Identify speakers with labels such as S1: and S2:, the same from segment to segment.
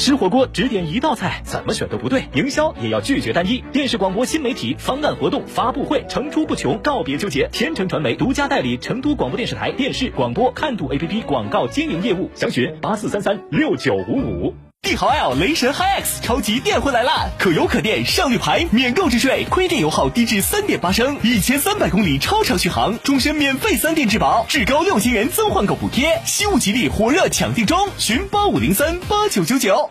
S1: 吃火锅只点一道菜，怎么选都不对。营销也要拒绝单一。电视广播新媒体方案活动发布会层出不穷，告别纠结。天成传媒独家代理成都广播电视台电视广播看度 APP 广告经营业务，详询八四三三六九五五。帝豪 L 雷神 HiX 超级电混来啦！可油可电上绿牌，免购置税，亏电油耗低至三点八升，一千三百公里超长续航，终身免费三电质保，至高六千元增换购补贴，西物吉利火热抢定中，寻八五零三八九九九。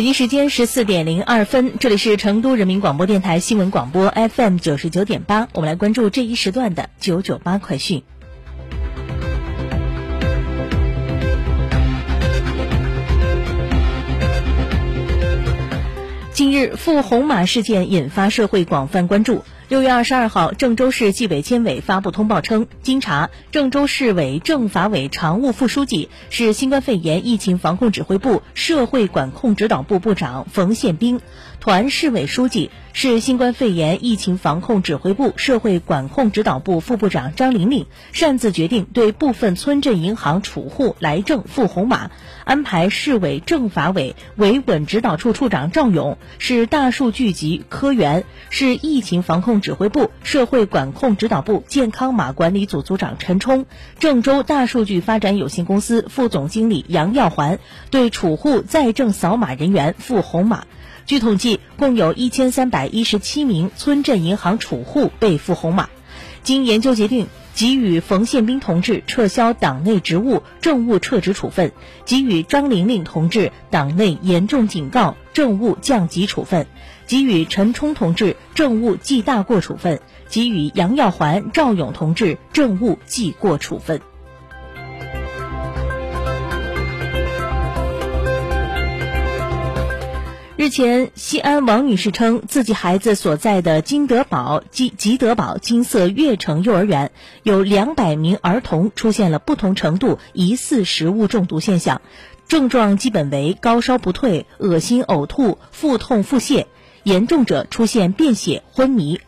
S2: 北京时间十四点零二分，这里是成都人民广播电台新闻广播 FM 九十九点八，我们来关注这一时段的九九八快讯。近日，赴红马事件引发社会广泛关注。六月二十二号，郑州市纪委监委发布通报称，经查，郑州市委政法委常务副书记是新冠肺炎疫情防控指挥部社会管控指导部部长冯宪兵，团市委书记市新冠肺炎疫情防控指挥部社会管控指导部副部长张玲玲，擅自决定对部分村镇银行储户来郑赴红码，安排市委政法委维稳指导处处长赵勇，市大数据局科员，市疫情防控。指挥部社会管控指导部健康码管理组组长陈冲，郑州大数据发展有限公司副总经理杨耀环对储户在郑扫码人员赴红码。据统计，共有一千三百一十七名村镇银行储户被赴红码。经研究决定，给予冯宪兵同志撤销党内职务、政务撤职处分；给予张玲玲同志党内严重警告、政务降级处分；给予陈冲同志政务记大过处分；给予杨耀环、赵勇同志政务记过处分。日前，西安王女士称，自己孩子所在的金德宝吉吉德宝金色悦城幼儿园有两百名儿童出现了不同程度疑似食物中毒现象，症状基本为高烧不退、恶心、呕吐、腹痛、腹泻，严重者出现便血、昏迷。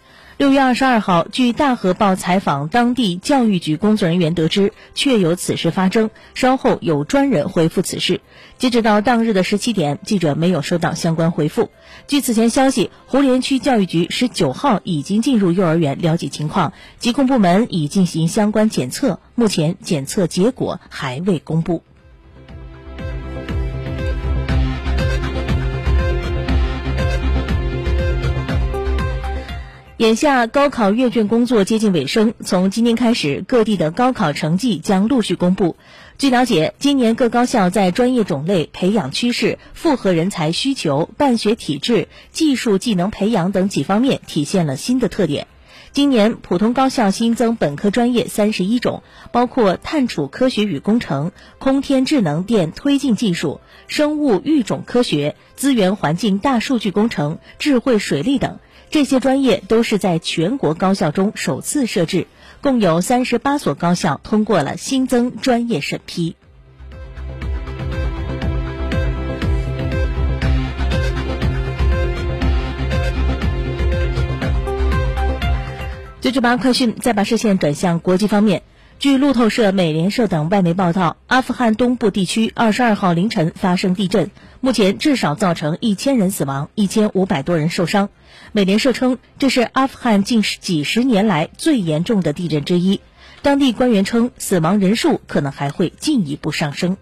S2: 六月二十二号，据大河报采访当地教育局工作人员得知，确有此事发生。稍后有专人回复此事。截止到当日的十七点，记者没有收到相关回复。据此前消息，胡连区教育局十九号已经进入幼儿园了解情况，疾控部门已进行相关检测，目前检测结果还未公布。眼下高考阅卷工作接近尾声，从今天开始，各地的高考成绩将陆续公布。据了解，今年各高校在专业种类、培养趋势、复合人才需求、办学体制、技术技能培养等几方面体现了新的特点。今年普通高校新增本科专业三十一种，包括碳储科学与工程、空天智能电推进技术、生物育种科学、资源环境大数据工程、智慧水利等。这些专业都是在全国高校中首次设置共有三十八所高校通过了新增专业审批。九九八快讯再把视线转向国际方面。据路透社、美联社等外媒报道，阿富汗东部地区二十二号凌晨发生地震，目前至少造成一千人死亡，一千五百多人受伤。美联社称，这是阿富汗近几十年来最严重的地震之一。当地官员称，死亡人数可能还会进一步上升。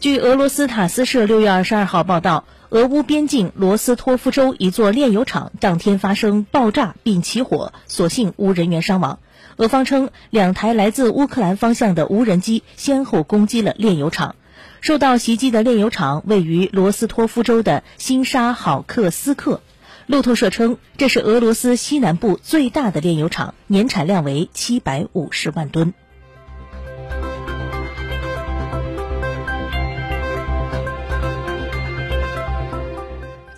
S2: 据俄罗斯塔斯社六月二十二号报道，俄乌边境罗斯托夫州一座炼油厂当天发生爆炸并起火，所幸无人员伤亡。俄方称，两台来自乌克兰方向的无人机先后攻击了炼油厂。受到袭击的炼油厂位于罗斯托夫州的新沙好克斯克。路透社称，这是俄罗斯西南部最大的炼油厂，年产量为七百五十万吨。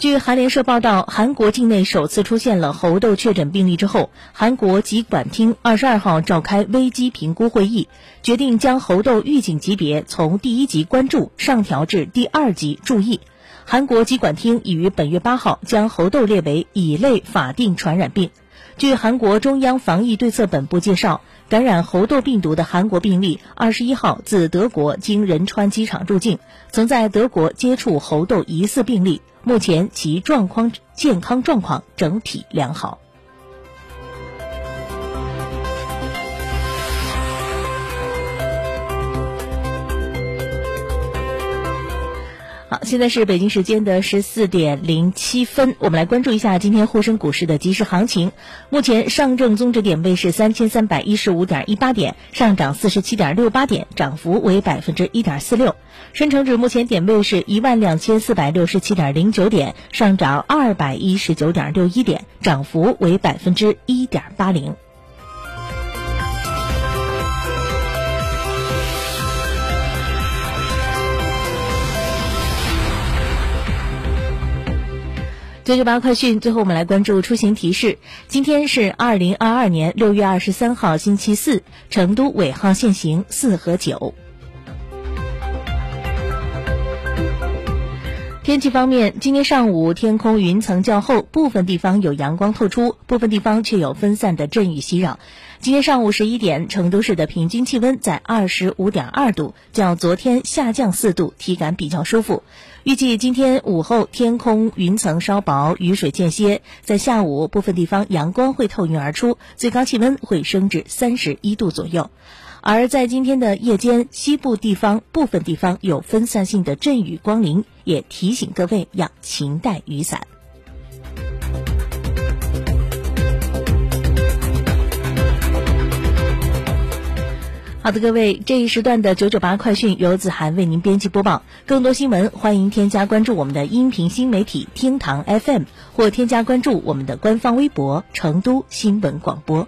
S2: 据韩联社报道，韩国境内首次出现了猴痘确诊病例之后，韩国疾管厅二十二号召开危机评估会议，决定将猴痘预警级别从第一级关注上调至第二级注意。韩国疾管厅已于本月八号将猴痘列为乙类法定传染病。据韩国中央防疫对策本部介绍，感染猴痘病毒的韩国病例二十一号自德国经仁川机场入境，曾在德国接触猴痘疑似病例。目前其状况健康状况整体良好。好，现在是北京时间的十四点零七分，我们来关注一下今天沪深股市的即时行情。目前上证综指点位是三千三百一十五点一八点，上涨四十七点六八点，涨幅为百分之一点四六。深成指目前点位是一万两千四百六十七点零九点，上涨二百一十九点六一点，涨幅为百分之一点八零。九九八快讯，最后我们来关注出行提示。今天是二零二二年六月二十三号，星期四，成都尾号限行四和九。天气方面，今天上午天空云层较厚，部分地方有阳光透出，部分地方却有分散的阵雨袭扰。今天上午十一点，成都市的平均气温在二十五点二度，较昨天下降四度，体感比较舒服。预计今天午后天空云层稍薄，雨水间歇，在下午部分地方阳光会透云而出，最高气温会升至三十一度左右。而在今天的夜间，西部地方部分地方有分散性的阵雨光临，也提醒各位要勤带雨伞。好的，各位，这一时段的九九八快讯由子涵为您编辑播报。更多新闻，欢迎添加关注我们的音频新媒体厅堂 FM，或添加关注我们的官方微博“成都新闻广播”。